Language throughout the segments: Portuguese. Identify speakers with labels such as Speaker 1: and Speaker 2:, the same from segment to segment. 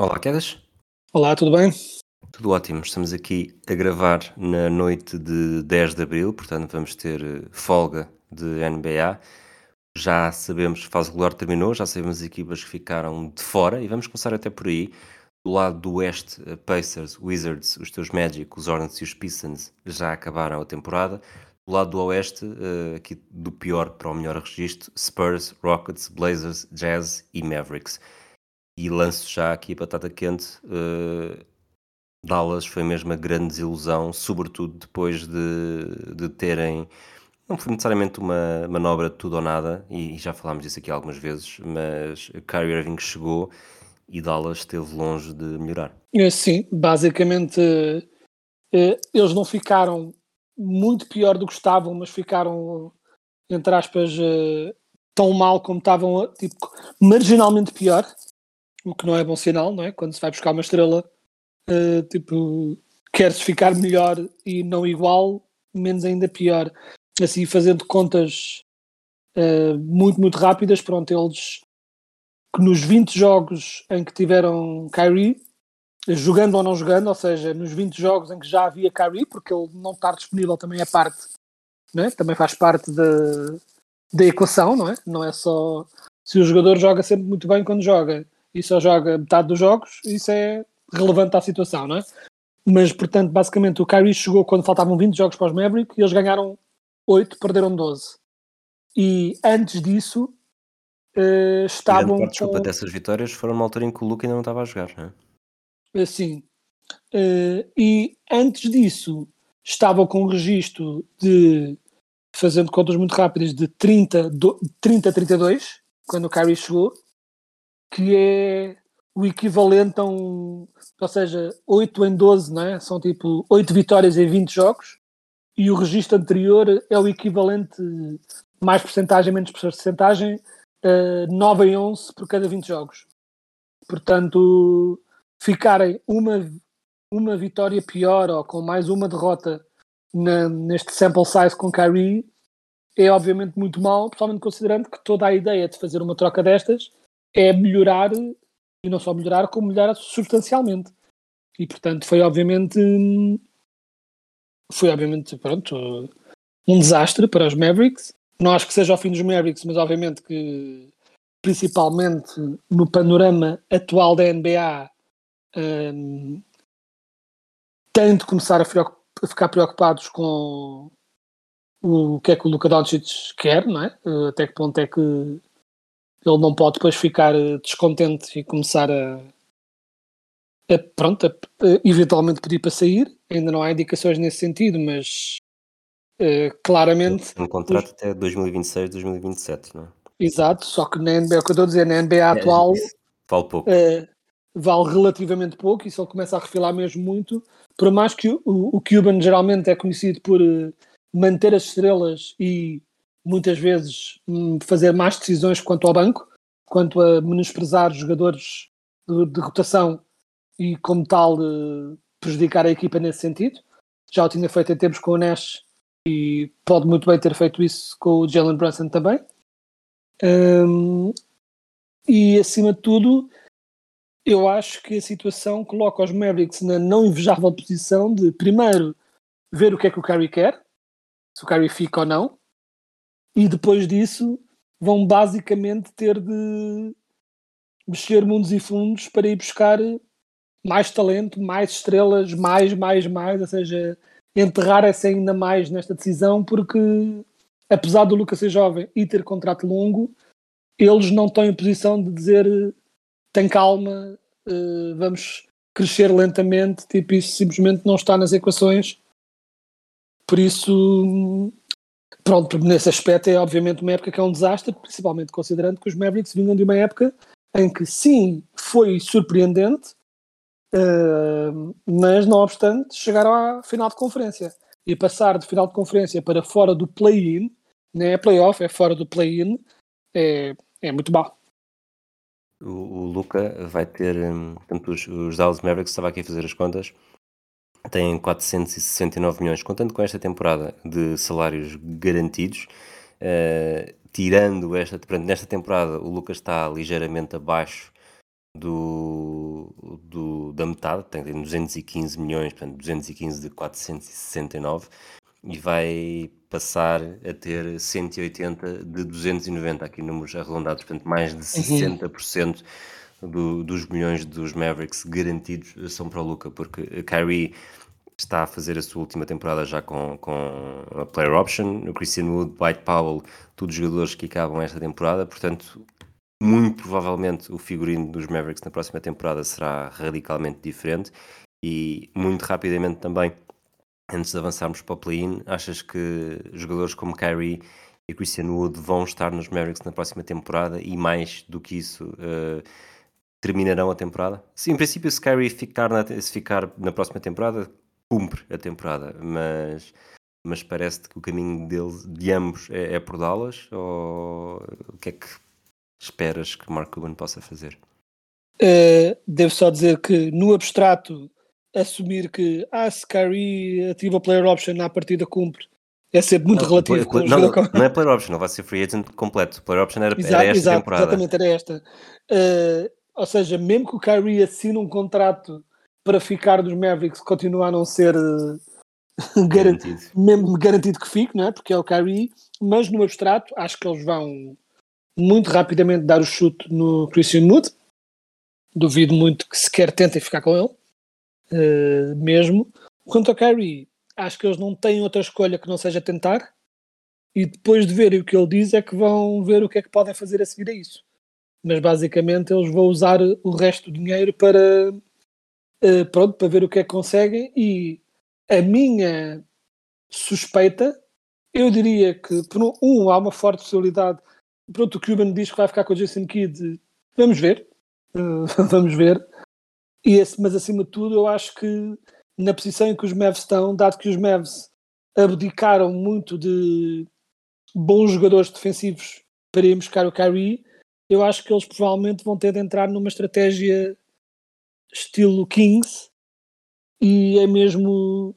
Speaker 1: Olá, Quedas.
Speaker 2: Olá, tudo bem?
Speaker 1: Tudo ótimo. Estamos aqui a gravar na noite de 10 de abril, portanto vamos ter eh, folga de NBA. Já sabemos, a fase regular terminou, já sabemos as equipas que ficaram de fora e vamos começar até por aí. Do lado do oeste, eh, Pacers, Wizards, os teus Magic, os Hornets e os Pistons já acabaram a temporada. Do lado do oeste, eh, aqui do pior para o melhor registro, Spurs, Rockets, Blazers, Jazz e Mavericks. E lanço já aqui a batata quente. eh, Dallas foi mesmo a grande desilusão, sobretudo depois de, de terem. Não foi necessariamente uma manobra de tudo ou nada, e já falámos disso aqui algumas vezes, mas Kyrie Irving chegou e Dallas esteve longe de melhorar.
Speaker 2: Eh, Sim, basicamente eh, eles não ficaram muito pior do que estavam, mas ficaram, entre aspas, eh, tão mal como estavam, tipo, marginalmente pior, o que não é bom sinal, não é? Quando se vai buscar uma estrela, eh, tipo, quer-se ficar melhor e não igual, menos ainda pior. Assim, fazendo contas eh, muito, muito rápidas, pronto, eles que nos 20 jogos em que tiveram Kyrie, jogando ou não jogando, ou seja, nos 20 jogos em que já havia Kyrie, porque ele não estar disponível também é parte, não é? também faz parte da, da equação, não é? Não é só se o jogador joga sempre muito bem quando joga e só joga metade dos jogos, isso é relevante à situação, não é? Mas, portanto, basicamente o Kyrie chegou quando faltavam 20 jogos para os Mavericks e eles ganharam 8, perderam 12. E antes disso
Speaker 1: Grande
Speaker 2: estavam
Speaker 1: parte, desculpa,
Speaker 2: com-
Speaker 1: dessas vitórias foram uma altura em que o Luca ainda não estava a jogar, não é?
Speaker 2: Eh, e antes disso, estava com um registro de, fazendo contas muito rápidas, de 30, do- 30 a 32, quando o Kyrie chegou, que é o equivalente a um. Ou seja, 8 em 12, não é? São tipo 8 vitórias em 20 jogos, e o registro anterior é o equivalente, mais porcentagem, menos porcentagem, eh, 9 em 11 por cada 20 jogos. Portanto, ficarem uma, uma vitória pior ou com mais uma derrota na- neste sample size com Kyrie é obviamente muito mal, principalmente considerando que toda a ideia de fazer uma troca destas é melhorar, e não só melhorar, como melhorar substancialmente. E portanto foi obviamente foi obviamente pronto, um desastre para os Mavericks. Não acho que seja o fim dos Mavericks, mas obviamente que principalmente no panorama atual da NBA hum, têm de começar a, a ficar preocupados com o que é que o Luka Doncic quer, não é? Eh, Até que ponto é que ele não pode depois ficar eh, descontente e começar a, a pronto, a, a eventualmente pedir para sair. Ainda não há indicações nesse sentido, mas eh, claramente
Speaker 1: Um contrato até 2026, 2027, não é?
Speaker 2: Exato, só que na NBA, o que eu estou a dizer, na NBA atual
Speaker 1: Isso Vale pouco.
Speaker 2: eh, vale relativamente pouco e se ele começa a refilar mesmo muito, por mais que o, o Cuban geralmente é conhecido por manter as estrelas e muitas vezes hum, fazer más decisões quanto ao banco, quanto a menosprezar jogadores de, de rotação e como tal eh, prejudicar a equipa nesse sentido. Já o tinha feito em tempos com o Nash e pode muito bem ter feito isso com o Jalen Brunson também. Hum, e acima de tudo, eu acho que a situação coloca os Mavericks na não invejável posição de, primeiro, ver o que é que o Kyrie quer, se o Kyrie fica ou não, e depois disso vão basicamente ter de mexer mundos e fundos para ir buscar mais talento, mais estrelas, mais, mais, mais, ou seja, enterrar essa ainda mais nesta decisão, porque apesar do Lucas ser jovem e ter contrato longo, eles não estão em posição de dizer tem calma, eh, vamos crescer lentamente, tipo, isso simplesmente não está nas equações. Por isso, pronto, nesse aspecto é obviamente uma época que é um desastre, principalmente considerando que os Mavericks vinham de uma época em que sim, foi surpreendente, uh, mas não obstante, chegaram à final de conferência. E passar de final de conferência para fora do play-in, não é playoff, é fora do play-in, é, é muito mal.
Speaker 1: O, o Luca vai ter, hum, portanto, os, os Dallas Mavericks, estava aqui a fazer as contas, têm 469 milhões, contando com esta temporada de salários garantidos. Uh, tirando esta, portanto, nesta temporada, o Lucas está ligeiramente abaixo do, do, da metade, tem 215 milhões, portanto, 215 de 469, e vai passar a ter 180 de 290, aqui números arredondados, portanto, mais de 60% uhum. Do, dos milhões dos Mavericks garantidos são para o Luca, porque Kyrie está a fazer a sua última temporada já com, com a player option, o Christian Wood, White Powell, todos jogadores que acabam esta temporada, portanto, muito provavelmente o figurino dos Mavericks na próxima temporada será radicalmente diferente. E muito rapidamente também, antes de avançarmos para o play-in, achas que jogadores como Kyrie e Christian Wood vão estar nos Mavericks na próxima temporada? E mais do que isso uh, terminarão a temporada? Sim, em princípio se Kyrie ficar na, se ficar na próxima temporada cumpre a temporada, mas, mas parece que o caminho deles, de ambos é, é por Dallas? Ou o que é que esperas que Mark Cuban possa fazer?
Speaker 2: Uh, devo só dizer que no abstrato assumir que ah, se Kyrie ativa o player option na partida cumpre é sempre muito não, relativo.
Speaker 1: Play, não, não, não, é player option, não vai ser free agent completo. Player option era, exato, era esta exato, temporada.
Speaker 2: Exatamente, era esta. Uh, ou seja, mesmo que o Kyrie assine um contrato para ficar dos Mavericks continua a não ser uh, garantido. mesmo garantido que fique, não é? porque é o Kyrie, mas no abstrato acho que eles vão muito rapidamente dar o chute no Christian Wood. Duvido muito que sequer tentem ficar com ele, uh, mesmo. Quanto ao Kyrie, acho que eles não têm outra escolha que não seja tentar. E depois de verem o que ele diz, é que vão ver o que é que podem fazer a seguir a isso. Mas basicamente eles vão usar o resto do dinheiro para uh, pronto, para ver o que é que conseguem. E a minha suspeita, eu diria que, por um, há uma forte possibilidade, pronto, o Cuban diz que vai ficar com o Jason Kidd, vamos ver, uh, vamos ver, e esse, mas acima de tudo eu acho que na posição em que os Mavs estão, dado que os Mavs abdicaram muito de bons jogadores defensivos para ir buscar o Kyrie, eu acho que eles provavelmente vão ter de entrar numa estratégia estilo Kings e é mesmo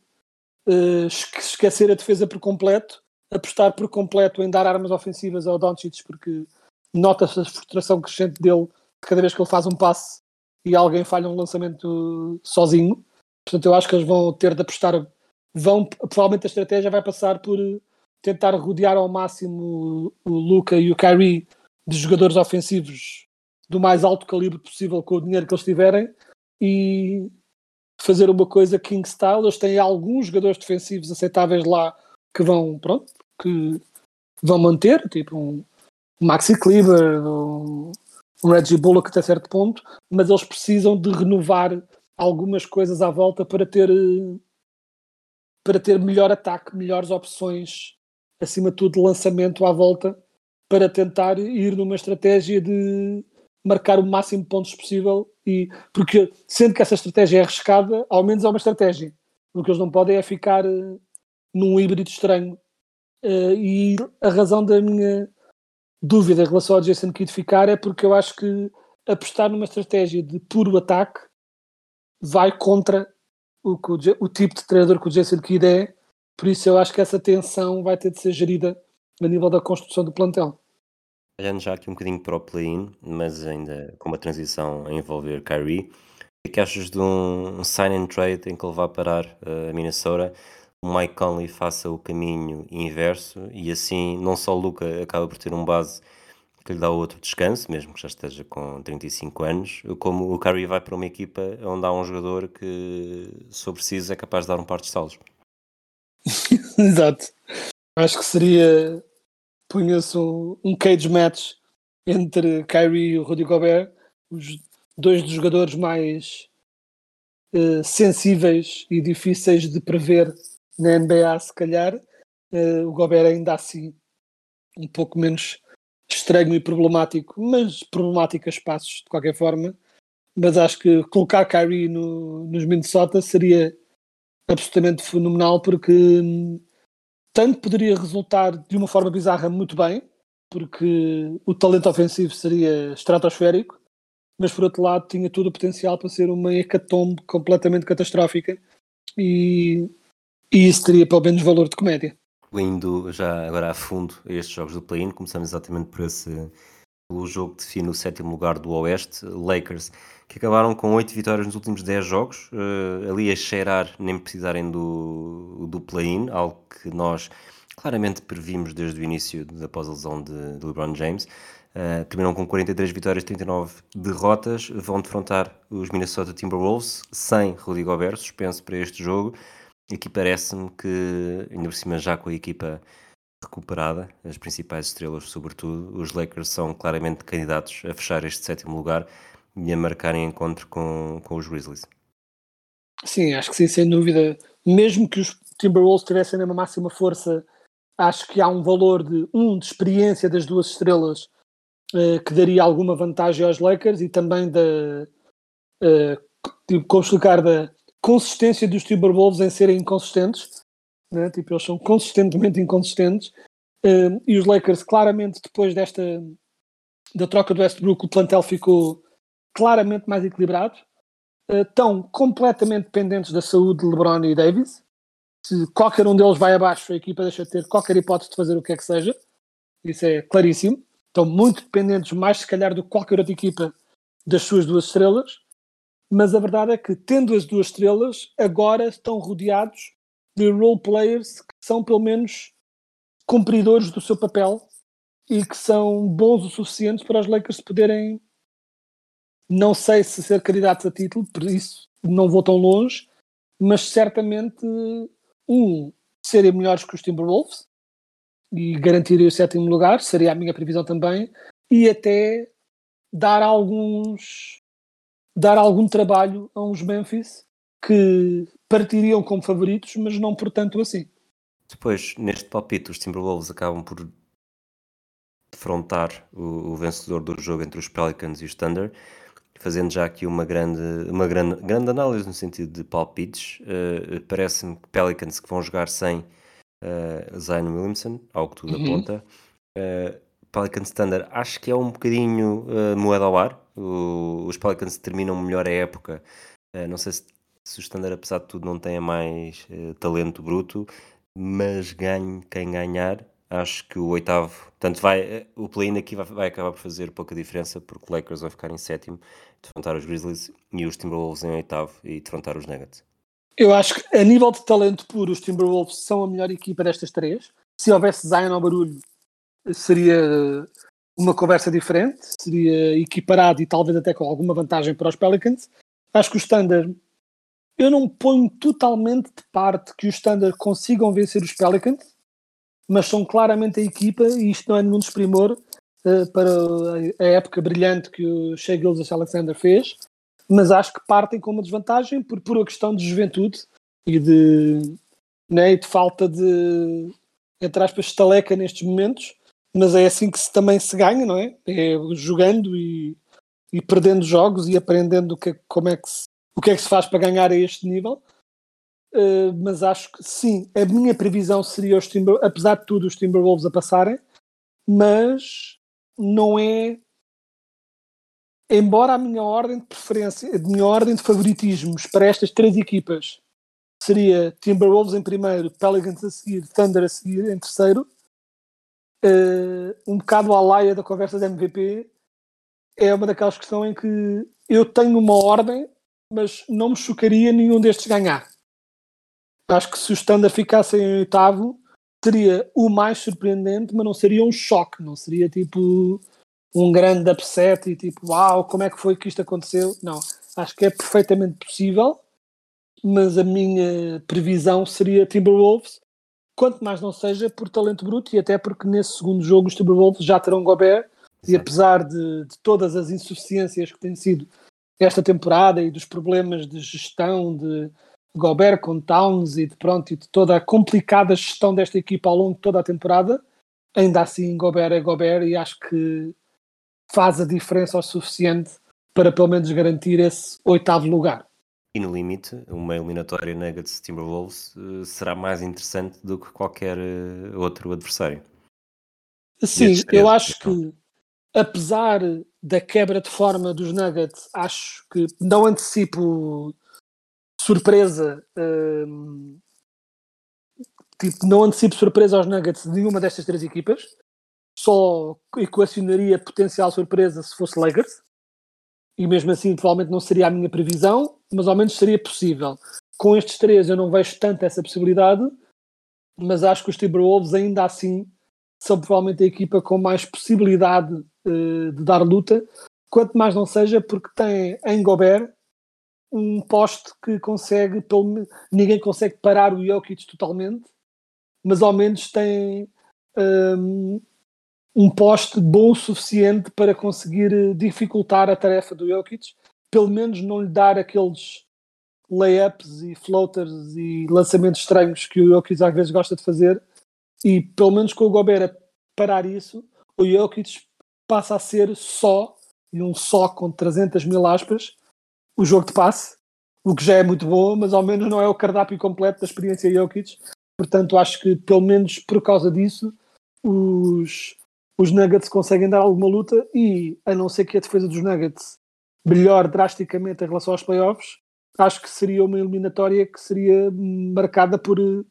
Speaker 2: uh, esquecer a defesa por completo, apostar por completo em dar armas ofensivas ao Doncic porque nota-se a frustração crescente dele cada vez que ele faz um passe e alguém falha um lançamento sozinho. Portanto, eu acho que eles vão ter de apostar, vão, provavelmente a estratégia vai passar por tentar rodear ao máximo o Luca e o Kyrie de jogadores ofensivos do mais alto calibre possível com o dinheiro que eles tiverem e fazer uma coisa King Style. Eles têm alguns jogadores defensivos aceitáveis lá que vão, pronto, que vão manter, tipo um Maxi Kleber, um, um Reggie Bullock até certo ponto, mas eles precisam de renovar algumas coisas à volta para ter para ter melhor ataque, melhores opções, acima de tudo lançamento à volta, para tentar ir numa estratégia de marcar o máximo de pontos possível e porque sendo que essa estratégia é arriscada, ao menos é uma estratégia. O que eles não podem é ficar uh, num híbrido estranho. Uh, e a razão da minha dúvida em relação ao Jason Kidd ficar é porque eu acho que apostar numa estratégia de puro ataque vai contra o, o, o tipo de treinador que o Jason Kidd é. Por isso eu acho que essa tensão vai ter de ser gerida a nível da construção do plantel.
Speaker 1: Olhando já aqui um bocadinho para o play-in, mas ainda com uma transição a envolver Kyrie, o que achas de um sign and trade em que ele vá parar uh, a Minnesota? O Mike Conley faça o caminho inverso e assim não só o Luca acaba por ter um base que lhe dá outro descanso, mesmo que já esteja com 35 anos, como o Kyrie vai para uma equipa onde há um jogador que, for preciso, é capaz de dar um par de salos.
Speaker 2: Exato. Acho que seria punha-se um, um, cage match entre Kyrie e o Rudy Gobert, os dois dos jogadores mais uh, sensíveis e difíceis de prever na NBA, se calhar, Uh, o Gobert ainda assim um pouco menos estranho e problemático, mas problemático a espaços de qualquer forma. Mas acho que colocar Kyrie no, nos Minnesota seria absolutamente fenomenal porque hum, tanto poderia resultar de uma forma bizarra muito bem, porque o talento ofensivo seria estratosférico, mas por outro lado tinha todo o potencial para ser uma hecatombe completamente catastrófica e, e isso teria pelo menos valor de comédia.
Speaker 1: Indo já agora a fundo a estes jogos do play-in, começamos exatamente por esse pelo jogo que define o sétimo lugar do Oeste, Lakers, que acabaram com 8 vitórias nos últimos 10 jogos, uh, ali a cheirar nem precisarem do, do play-in, algo que nós claramente previmos desde o início da pós-lesão de, de LeBron James. Uh, terminam com 43 vitórias, 39 derrotas. Vão defrontar os Minnesota Timberwolves sem Rudy Gobert, suspenso para este jogo. Aqui parece-me que, ainda por cima, já com a equipa recuperada, as principais estrelas, sobretudo, os Lakers são claramente candidatos a fechar este sétimo lugar e a marcarem encontro com, com os Grizzlies.
Speaker 2: Sim, acho que sim, sem dúvida. Mesmo que os Timberwolves tivessem na máxima força, acho que há um valor de um de experiência das duas estrelas uh, que daria alguma vantagem aos Lakers e também da uh, tipo, como explicar da consistência dos Timberwolves em serem inconsistentes né? tipo, eles são consistentemente inconsistentes. Uh, e os Lakers claramente depois desta da troca do Westbrook o plantel ficou claramente mais equilibrado. Uh, estão completamente dependentes da saúde de LeBron e Davis. Se qualquer um deles vai abaixo a equipa deixa de ter qualquer hipótese de fazer o que é que seja. Isso é claríssimo. Estão muito dependentes mais se calhar do que qualquer outra equipa das suas duas estrelas. Mas a verdade é que tendo as duas estrelas agora estão rodeados de role players que são pelo menos cumpridores do seu papel e que são bons o suficiente para os Lakers poderem não sei se ser candidatos a título, por isso não vou tão longe, mas certamente um serem melhores que os Timberwolves e garantirem o sétimo lugar, seria a minha previsão também, e até dar alguns dar algum trabalho a uns Memphis que partiriam como favoritos, mas não por tanto assim.
Speaker 1: Depois, neste palpite, os Timberwolves acabam por defrontar o, o, vencedor do jogo entre os Pelicans e os Thunder, fazendo já aqui uma grande, uma grande, grande análise no sentido de palpites. Uh, Parece-me que Pelicans que vão jogar sem uh, Zion Williamson, ao que tudo uhum. aponta. Uh, Pelicans Thunder, acho que é um bocadinho uh, moeda ao ar. O, os Pelicans terminam melhor a época. não sei se se o Standard, apesar de tudo, não tenha mais uh, talento bruto, mas ganhe quem ganhar. Acho que o oitavo, portanto, vai, eh, o play-in aqui vai, vai, acabar por fazer pouca diferença, porque o Lakers vai ficar em sétimo, defrontar os Grizzlies, e os Timberwolves em oitavo e defrontar os Nuggets.
Speaker 2: Eu acho que, a nível de talento puro, os Timberwolves são a melhor equipa destas três. Se houvesse Zion ao barulho, seria uma conversa diferente, seria equiparado e talvez até com alguma vantagem para os Pelicans. Acho que o Standard eu não ponho totalmente de parte que os Standard consigam vencer os Pelicans, mas são claramente a equipa, e isto não é nenhum desprimor uh, para a época brilhante que o Shea Gildas Alexander fez, mas acho que partem com uma desvantagem por pura questão de juventude e de, né, de falta de, entre aspas, estaleca nestes momentos, mas é assim que se, também se ganha, não é? É jogando e, e perdendo jogos e aprendendo que, como é que se o que é que se faz para ganhar a este nível. Uh, mas acho que sim, a minha previsão seria os Timber, apesar de tudo, os Timberwolves a passarem, mas não é. Embora a minha ordem de preferência, a minha ordem de favoritismos para estas três equipas seria Timberwolves em primeiro, Pelicans a seguir, Thunder a seguir em terceiro, uh, um bocado à laia da conversa de MVP, é uma daquelas questões em que eu tenho uma ordem mas não me chocaria nenhum destes ganhar. Acho que se o Standard ficasse em oitavo, seria o mais surpreendente, mas não seria um choque, não seria tipo um grande upset e tipo, uau, como é que foi que isto aconteceu? Não, acho que é perfeitamente possível, mas a minha previsão seria Timberwolves, quanto mais não seja por talento bruto e até porque nesse segundo jogo os Timberwolves já terão Gobert e apesar de, de todas as insuficiências que têm sido esta temporada e dos problemas de gestão, de Gobert com Towns e de pronto e de toda a complicada gestão desta equipa ao longo de toda a temporada, ainda assim Gobert é Gobert e acho que faz a diferença o suficiente para pelo menos garantir esse oitavo lugar.
Speaker 1: E no limite, uma eliminatória Nuggets Timberwolves uh, será mais interessante do que qualquer uh, outro adversário.
Speaker 2: Sim, eu acho que apesar da quebra de forma dos Nuggets, acho que não antecipo surpresa. Um, tipo, não antecipo surpresa aos Nuggets de nenhuma destas três equipas. Só equacionaria potencial surpresa se fosse Lakers. E mesmo assim, provavelmente não seria a minha previsão, mas ao menos seria possível. Com estes três, eu não vejo tanto essa possibilidade, mas acho que os Timberwolves ainda assim são provavelmente a equipa com mais possibilidade uh, de dar luta, quanto mais não seja porque tem em Gobert um poste que consegue, pelo, ninguém consegue parar o Jokic totalmente, mas ao menos tem um, um poste bom o suficiente para conseguir eh, dificultar a tarefa do Jokic, pelo menos não lhe dar aqueles layups e floaters e lançamentos estranhos que o Jokic às vezes gosta de fazer, e pelo menos com o Gobert parar isso, o Jokic passa a ser só, e um só com 300 mil aspas, o jogo de passe, o que já é muito bom, mas ao menos não é o cardápio completo da experiência Jokic. Portanto, acho que pelo menos por causa disso, os, os Nuggets conseguem dar alguma luta e, a não ser que a defesa dos Nuggets melhore drasticamente em relação aos playoffs, acho que seria uma eliminatória que seria marcada por eh,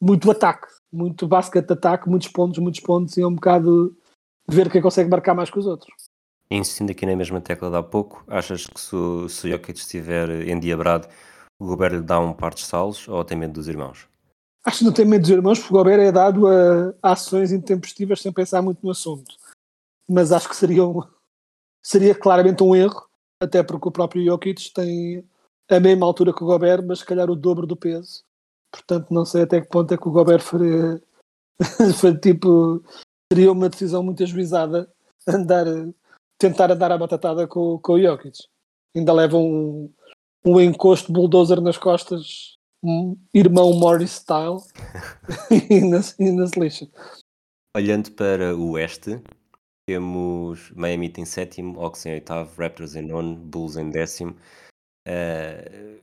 Speaker 2: muito ataque, muito basket de ataque, muitos pontos, muitos pontos, e é um bocado ver quem consegue marcar mais que os outros.
Speaker 1: Insistindo aqui na mesma tecla de há pouco, achas que se, o, se o Jokic estiver endiabrado, o Gobert lhe dá um par de salos ou tem medo dos irmãos?
Speaker 2: Acho que não tem medo dos irmãos, porque o Gobert é dado a, a ações intempestivas sem pensar muito no assunto. Mas acho que seria, um, seria claramente um erro, até porque o próprio Jokic tem a mesma altura que o Gobert, mas se calhar o dobro do peso. Portanto, não sei até que ponto é que o Gobert faria, foi tipo, seria uma decisão muito ajuizada andar, tentar andar a batatada com, com o Jokic. Ainda leva um, um encosto bulldozer nas costas, um irmão Morris style, e ainda, ainda se lixa.
Speaker 1: Olhando para o oeste, temos Miami em sétimo, Hawks em oitavo, Raptors em nono, Bulls em décimo. Uh,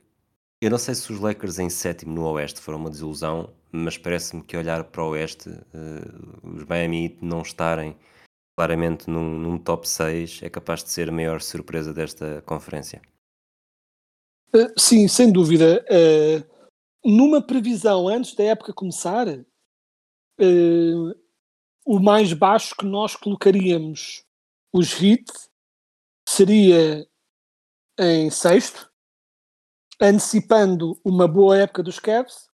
Speaker 1: eu não sei se os Lakers em sétimo no Oeste foram uma desilusão, mas parece-me que olhar para o Oeste, uh, os Miami não estarem claramente num, num, top 6 é capaz de ser a maior surpresa desta conferência.
Speaker 2: Uh, sim, sem dúvida. Uh, numa previsão antes da época começar, o mais baixo que nós colocaríamos os Heat seria em sexto, antecipando uma boa época dos Cavs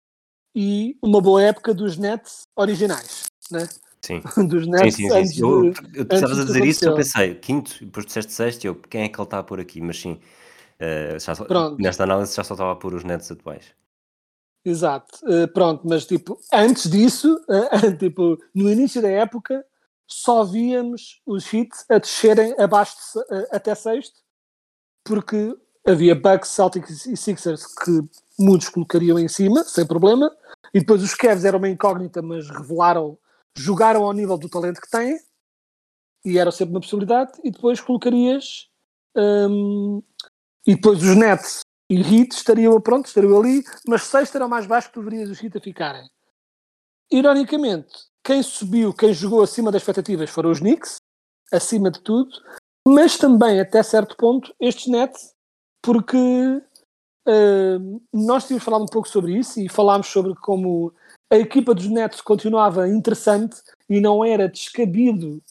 Speaker 2: e uma boa época dos Nets originais, né?
Speaker 1: Sim.
Speaker 2: dos Nets
Speaker 1: sim, sim, sim.
Speaker 2: antes
Speaker 1: Eu, eu estavas a dizer isso, eu pensei, quinto, depois disseste sexto, eu, quem é que ele está a pôr aqui? Mas sim, já
Speaker 2: Pronto.
Speaker 1: nesta análise já só estava a pôr os Nets atuais.
Speaker 2: Exato, Eh, pronto, mas tipo, antes disso, eh, tipo, no início da época, só víamos os hits a descerem abaixo de, até sexto, porque havia Bucks, Celtics e Sixers que muitos colocariam em cima, sem problema, e depois os Cavs eram uma incógnita, mas revelaram, jogaram ao nível do talento que têm, e era sempre uma possibilidade, e depois colocarias, hum, e depois os Nets e Heat estariam, pronto, estariam ali, mas sexto era o mais baixo que tu verias os Heat a ficarem. Ironicamente, quem subiu, quem jogou acima das expectativas foram os Knicks, acima de tudo, mas também até certo ponto estes Nets, porque uh, nós tínhamos falado um pouco sobre isso e falámos sobre como a equipa dos Nets continuava interessante e não era descabido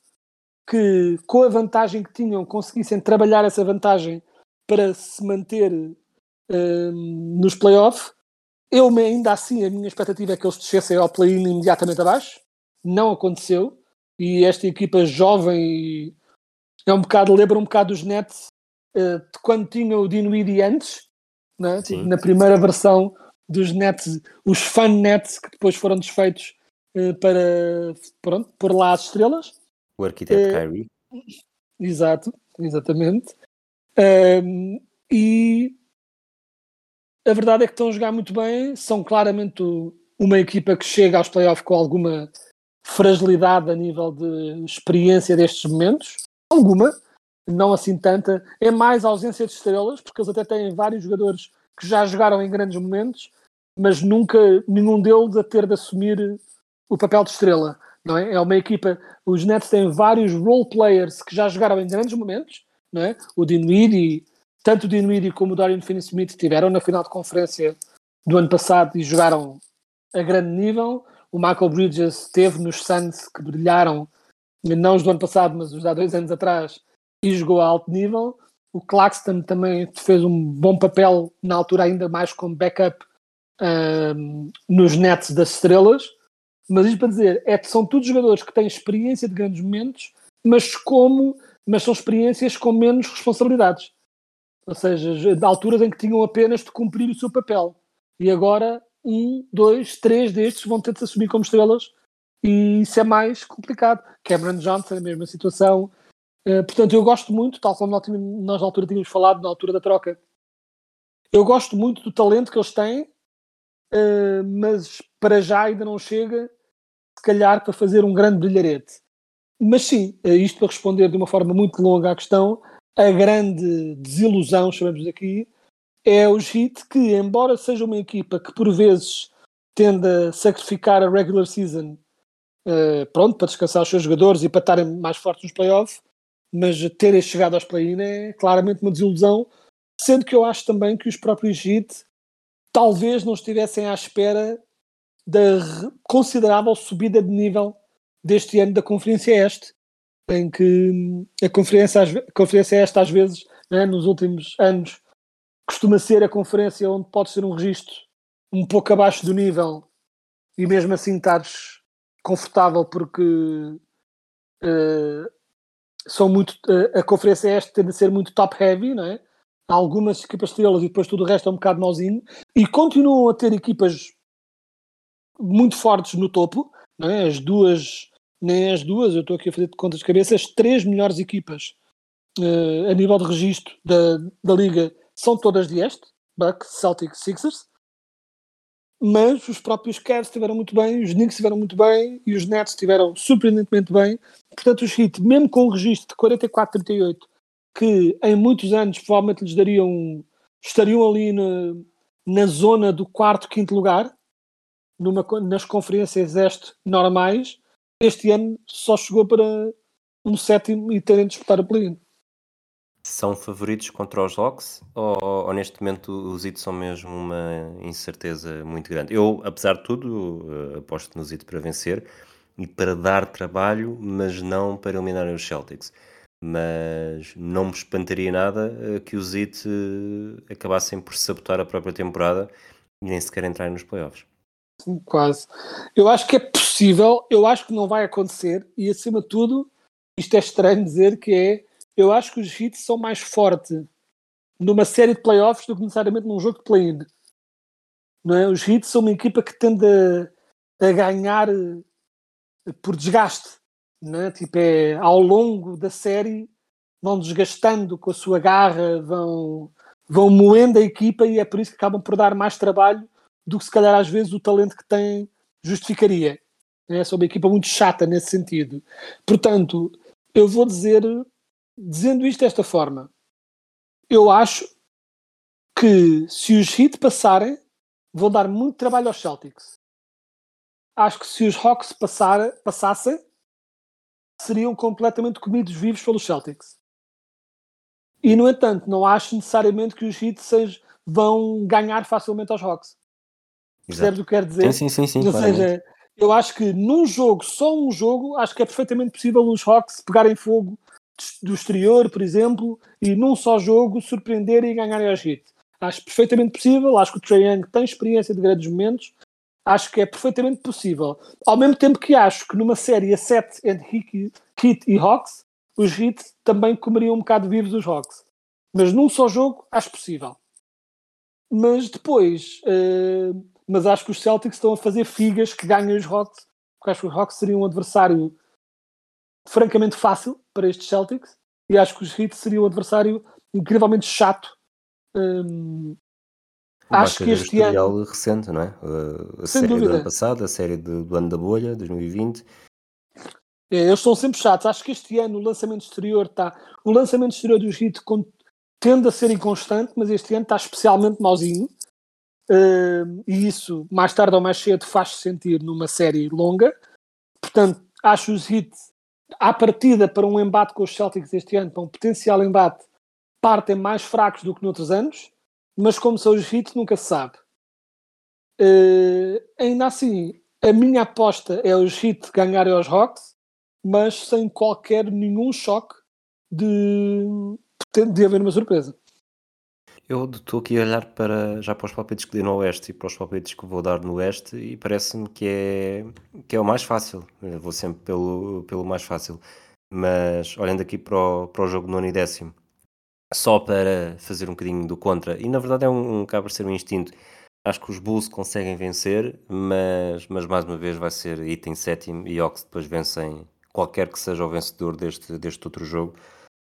Speaker 2: que com a vantagem que tinham conseguissem trabalhar essa vantagem para se manter um, nos playoffs. Eu ainda assim, a minha expectativa é que eles descessem ao play-in imediatamente abaixo. Não aconteceu. E esta equipa jovem é um bocado, lembra um bocado dos Nets uh, de quando tinha o Dinwiddie antes, né? Na primeira versão dos Nets, os fan Nets que depois foram desfeitos uh, para pronto, pôr lá as estrelas.
Speaker 1: O arquiteto
Speaker 2: Eh,
Speaker 1: Kyrie.
Speaker 2: Exato, exatamente. Um, e a verdade é que estão a jogar muito bem, são claramente uma equipa que chega aos playoffs com alguma fragilidade a nível de experiência destes momentos, alguma, não assim tanta, é mais ausência de estrelas, porque eles até têm vários jogadores que já jogaram em grandes momentos, mas nunca nenhum deles a ter de assumir o papel de estrela. Não é? é uma equipa, os Nets têm vários role players que já jogaram em grandes momentos, não é? o Dinwiddie, tanto o Dinwiddie como o Dorian Finney-Smith estiveram na final de conferência do ano passado e jogaram a grande nível. O Michael Bridges esteve nos Suns que brilharam, não os do ano passado, mas os de há dois anos atrás, e jogou a alto nível. O Claxton também fez um bom papel na altura, ainda mais como backup um, nos nets das estrelas. Mas isto para dizer, é são todos jogadores que têm experiência de grandes momentos, mas como mas são experiências com menos responsabilidades. Ou seja, de alturas em que tinham apenas de cumprir o seu papel. E agora, um, dois, três destes vão ter de se assumir como estrelas e isso é mais complicado. Cameron Johnson, a mesma situação. Uh, portanto, eu gosto muito, tal como nós na altura tínhamos falado, na altura da troca, eu gosto muito do talento que eles têm, uh, mas para já ainda não chega, se calhar, para fazer um grande brilharete. Mas sim, uh, isto para responder de uma forma muito longa à questão, a grande desilusão, chamamos aqui, é os Heat, que embora seja uma equipa que por vezes tende a sacrificar a regular season pronto, para descansar os seus jogadores e para estarem mais fortes nos playoffs, mas terem chegado aos play-in é claramente uma desilusão, sendo que eu acho também que os próprios Heat talvez não estivessem à espera da considerável subida de nível deste ano da Conferência Este, em que a Conferência, a conferência Este às vezes, né, nos últimos anos, costuma ser a conferência onde pode ser um registro um pouco abaixo do nível e mesmo assim estares confortável porque uh, são muito uh, a conferência este tende a ser muito top heavy, não é? Há algumas equipas estrelas e depois tudo o resto é um bocado mauzinho e continuam a ter equipas muito fortes no topo, não é? As duas, nem as duas, eu estou aqui a fazer contas de cabeça, as três melhores equipas uh, a nível de registro da, da liga são todas de este, Bucks, Celtics, Sixers, mas os próprios Cavs estiveram muito bem, os Knicks estiveram muito bem e os Nets estiveram surpreendentemente bem. Portanto, os Heat, mesmo com um registro de 44-38, que em muitos anos provavelmente lhes dariam, estariam ali na, na zona do quarto, quinto lugar, numa, nas conferências este normais, este ano só chegou para um sétimo e terem de disputar o play-in.
Speaker 1: São favoritos contra os Hawks ou, ou neste momento os It são mesmo uma incerteza muito grande? Eu, apesar de tudo, uh, aposto nos It para vencer e para dar trabalho, mas não para eliminar os Celtics. Mas não me espantaria nada uh, que os It uh, acabassem por sabotar a própria temporada e nem sequer entrarem nos playoffs.
Speaker 2: Quase. Eu acho que é possível, eu acho que não vai acontecer e acima de tudo, isto é estranho dizer que é eu acho que os Heat são mais fortes numa série de playoffs do que necessariamente num jogo de play-in. Não é? Os Heat são uma equipa que tende a, a ganhar eh, por desgaste. Não é? Tipo, é, ao longo da série vão desgastando com a sua garra, vão, vão moendo a equipa e é por isso que acabam por dar mais trabalho do que se calhar às vezes o talento que têm justificaria. É só uma equipa muito chata nesse sentido. Portanto, eu vou dizer dizendo isto desta forma, eu acho que se os Heat passarem, vão dar muito trabalho aos Celtics. Acho que se os Hawks passar, passassem, seriam completamente comidos vivos pelos Celtics. E, no entanto, não acho necessariamente que os Heat sejam, vão ganhar facilmente aos Hawks. Percebes o que quero dizer?
Speaker 1: Sim, sim, sim. sim
Speaker 2: Ou seja, eu acho que num jogo, só um jogo, acho que é perfeitamente possível os Hawks pegarem fogo do exterior, por exemplo, e num só jogo surpreenderem e ganharem aos Heat. Acho perfeitamente possível, acho que o Trae Young tem experiência de grandes momentos, acho que é perfeitamente possível. Ao mesmo tempo que acho que numa série a 7 entre Heat e Hawks, os Heat também comeriam um bocado vivos os Hawks. Mas num só jogo, acho possível. Mas depois, uh, mas acho que os Celtics estão a fazer figas que ganhem os Hawks, porque acho que os Hawks seriam um adversário francamente fácil para estes Celtics e acho que os Heat seriam um adversário incrivelmente chato um, Acho que este ano,
Speaker 1: recente, não é? A série do ano
Speaker 2: dúvida,
Speaker 1: passado, a série de- do ano da bolha, 2020.
Speaker 2: é, eles são sempre chatos. Acho que este ano o lançamento exterior está. O lançamento exterior dos Heat tende a ser inconstante, mas este ano está especialmente mauzinho. Uh, e isso, mais tarde ou mais cedo, faz-se sentir numa série longa. Portanto, acho os Heat, à partida, para um embate com os Celtics este ano, para um potencial embate, partem mais fracos do que noutros anos, mas como são os Heat, nunca se sabe. Uh, ainda assim, a minha aposta é os Heat ganharem aos Hawks, mas sem qualquer nenhum choque de, de haver uma surpresa.
Speaker 1: Eu estou aqui a olhar para, já para os palpites que dei no Oeste e para os palpites que vou dar no Oeste e parece-me que é, que é o mais fácil. Eu vou sempre pelo, pelo mais fácil. Mas olhando aqui para o, para o jogo nono e décimo, só para fazer um bocadinho do contra, e na verdade é um, um por ser um instinto. Acho que os Bulls conseguem vencer, mas, mas mais uma vez vai ser item sétimo e Ox depois vencem qualquer que seja o vencedor deste, deste outro jogo.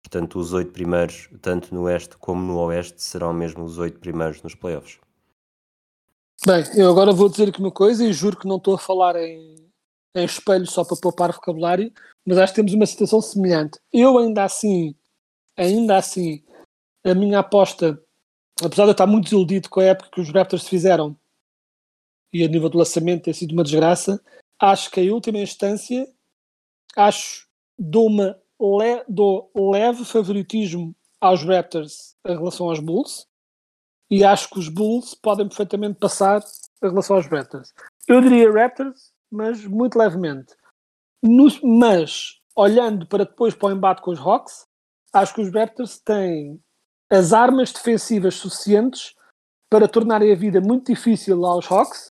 Speaker 1: Portanto, os oito primeiros, tanto no Oeste como no Oeste, serão mesmo os oito primeiros nos playoffs.
Speaker 2: Bem, eu agora vou dizer aqui uma coisa e juro que não estou a falar em, em espelho só para poupar vocabulário, mas acho que temos uma situação semelhante. Eu ainda assim, ainda assim, a minha aposta, apesar de eu estar muito desiludido com a época que os Raptors fizeram e a nível do lançamento ter sido uma desgraça, acho que em última instância, acho, dou uma le, dou leve favoritismo aos Raptors em relação aos Bulls e acho que os Bulls podem perfeitamente passar em relação aos Raptors. Eu diria Raptors, mas muito levemente. No, mas, olhando para depois para o embate com os Hawks, acho que os Raptors têm as armas defensivas suficientes para tornarem a vida muito difícil aos Hawks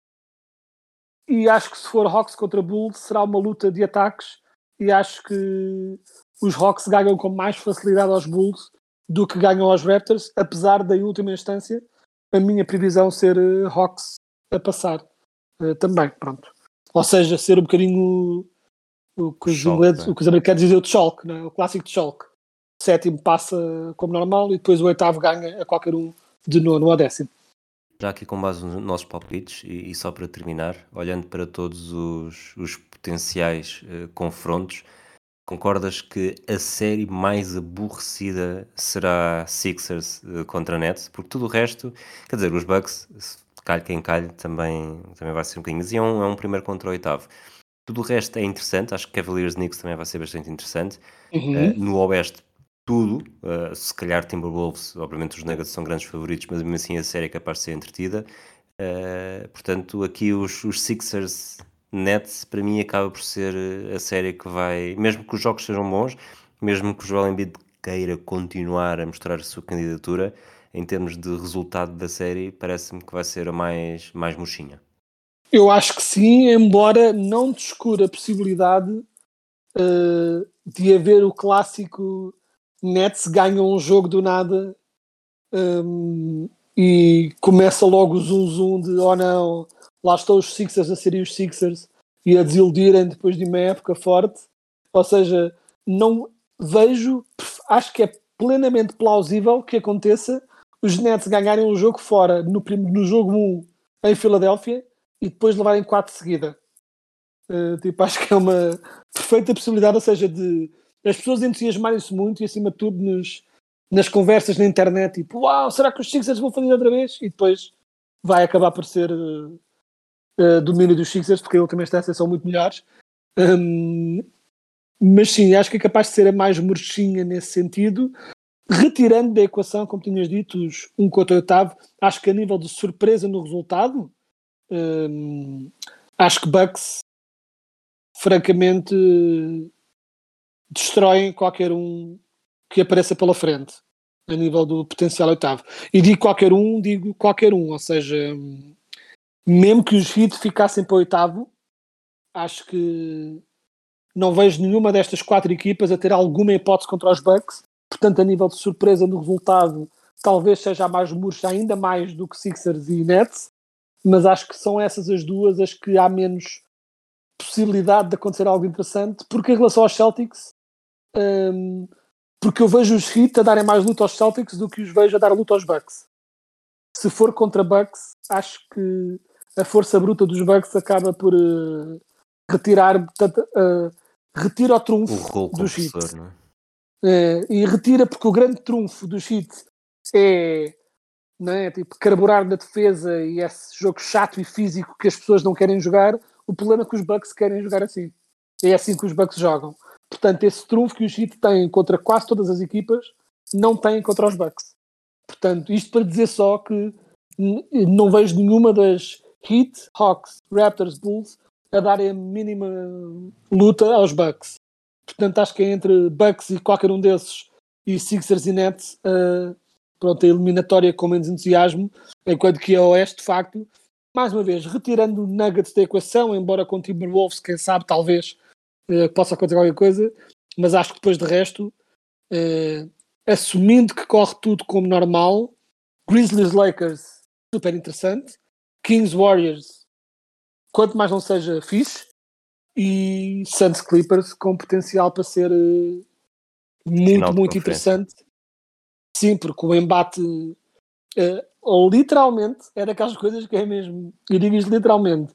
Speaker 2: e acho que se for Hawks contra Bulls será uma luta de ataques e acho que os Hawks ganham com mais facilidade aos Bulls do que ganham aos Raptors, apesar da, em última instância, a minha previsão ser uh, Hawks a passar uh, também, pronto. Ou seja, ser um bocadinho o, o, que, os
Speaker 1: Choque,
Speaker 2: ingleses,
Speaker 1: né?
Speaker 2: o que os americanos dizem o choque, né? o clássico de. O sétimo passa como normal e depois o oitavo ganha a qualquer um de nono ou décimo.
Speaker 1: Já aqui com base nos nossos palpites, e, e só para terminar, olhando para todos os, os potenciais eh, confrontos, concordas que a série mais aborrecida será Sixers eh, contra Nets? Porque tudo o resto, quer dizer, os Bucks, se calhe quem calhe, também, também vai ser um bocadinho, mas é um, é um primeiro contra o oitavo. Tudo o resto é interessante, acho que Cavaliers Knicks também vai ser bastante interessante.
Speaker 2: Uhum.
Speaker 1: Eh, no Oeste, tudo, uh, se calhar Timberwolves, obviamente os Nuggets são grandes favoritos, mas mesmo assim a série é capaz de ser entretida. Uh, portanto, aqui os, os Sixers Nets, para mim, acaba por ser a série que vai, mesmo que os jogos sejam bons, mesmo que o Joel Embiid queira continuar a mostrar a sua candidatura, em termos de resultado da série, parece-me que vai ser a mais, mais mochinha.
Speaker 2: Eu acho que sim, embora não descura a possibilidade uh, de haver o clássico Nets ganha um jogo do nada um, e começa logo o zoom zoom de oh não, lá estão os Sixers a serem os Sixers e a desiludirem depois de uma época forte. Ou seja, não vejo, acho que é plenamente plausível que aconteça os Nets ganharem um jogo fora no, no jogo 1 em Filadélfia e depois levarem 4 de seguida. Uh, tipo, acho que é uma perfeita possibilidade, ou seja, de as pessoas entusiasmarem-se muito e acima de tudo nos, nas conversas na internet, tipo, uau, será que os Sixers vão fazer outra vez? E depois vai acabar por ser uh, uh, domínio dos Sixers, porque em última instância são muito melhores. Um, mas sim, acho que é capaz de ser a mais murchinha nesse sentido. Retirando da equação, como tinhas dito, os um contra o oitavo, acho que a nível de surpresa no resultado, um, acho que Bucks, francamente, destroem qualquer um que apareça pela frente a nível do potencial oitavo. E digo qualquer um, digo qualquer um, ou seja, mesmo que os Heat ficassem para o oitavo, acho que não vejo nenhuma destas quatro equipas a ter alguma hipótese contra os Bucks. Portanto, a nível de surpresa no resultado, talvez seja mais murcha ainda mais do que Sixers e Nets, mas acho que são essas as duas as que há menos possibilidade de acontecer algo interessante, porque em relação aos Celtics, um, porque eu vejo os Heat a darem mais luta aos Celtics do que os vejo a dar luta aos Bucks. se for contra Bucks, acho que a força bruta dos Bucks acaba por uh, retirar, uh, retira o trunfo
Speaker 1: O
Speaker 2: dos Heat.
Speaker 1: é?
Speaker 2: Eh, e retira porque o grande trunfo do Heat é, não é tipo carburar na defesa e esse jogo chato e físico que as pessoas não querem jogar. O problema é que os Bucks querem jogar assim. É assim que os Bucks jogam. Portanto, esse trunfo que os Heat têm contra quase todas as equipas não têm contra os Bucks. Portanto, isto para dizer só que não vejo nenhuma das Heat, Hawks, Raptors, Bulls a darem a mínima luta aos Bucks. Portanto, acho que é entre Bucks e qualquer um desses e Sixers e Nets uh, pronto, a eliminatória com menos entusiasmo, enquanto que a Oeste, de facto, mais uma vez, retirando Nuggets da equação, embora com Timberwolves, quem sabe, talvez uh, possa acontecer qualquer coisa, mas acho que depois de resto, uh, assumindo que corre tudo como normal, Grizzlies Lakers, super interessante, Kings Warriors, quanto mais não seja fixe, e Suns Clippers com potencial para ser uh, muito, muito interessante. Sim, porque o embate uh, literalmente é daquelas coisas que é mesmo, eu digo isto literalmente.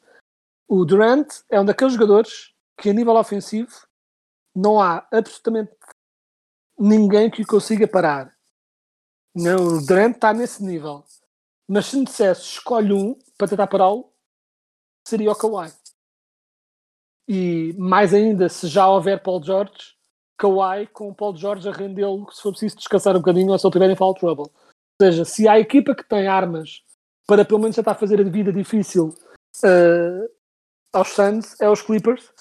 Speaker 2: O Durant é um daqueles jogadores que a nível ofensivo não há absolutamente ninguém que o consiga parar. Não, o Durant está nesse nível. Mas se me dissesse escolhe um para tentar pará-lo, seria o Kawhi. E mais ainda, se já houver Paul George, Kawhi com o Paul George a rendê-lo se for preciso descansar um bocadinho ou se ele tiver em foul trouble. Ou seja, se há equipa que tem armas para pelo menos tentar fazer a vida difícil uh, aos Suns, é os Clippers.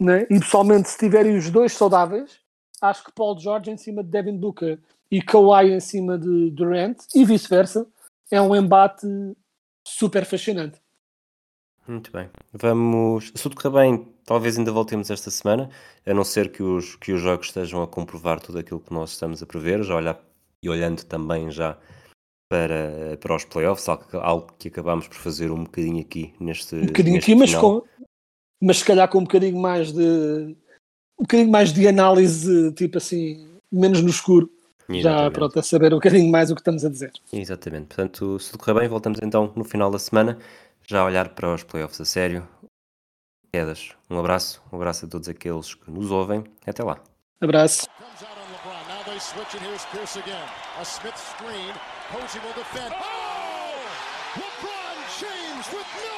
Speaker 2: Né? E pessoalmente, se tiverem os dois saudáveis, acho que Paul George em cima de Devin Booker e Kawhi em cima de Durant e vice-versa, é um embate super fascinante.
Speaker 1: Muito bem. Vamos. Se tudo correr bem, talvez ainda voltemos esta semana, a não ser que os, que os jogos estejam a comprovar tudo aquilo que nós estamos a prever, já olhar, e olhando também já para, para os playoffs, algo, que- algo que acabámos por fazer um bocadinho aqui neste.
Speaker 2: Um bocadinho
Speaker 1: neste
Speaker 2: aqui, mas,
Speaker 1: final.
Speaker 2: com, mas se calhar com um bocadinho mais de um bocadinho mais de análise, tipo assim, menos no escuro. Já
Speaker 1: Exatamente.
Speaker 2: pronto, a saber um bocadinho mais o que estamos a dizer.
Speaker 1: Exatamente. Portanto, se tudo correr bem, voltamos então no final da semana, já a olhar para os playoffs a sério. Quedas. Um abraço, um abraço a todos aqueles que nos ouvem. Até lá.
Speaker 2: Abraço.
Speaker 3: Comes out on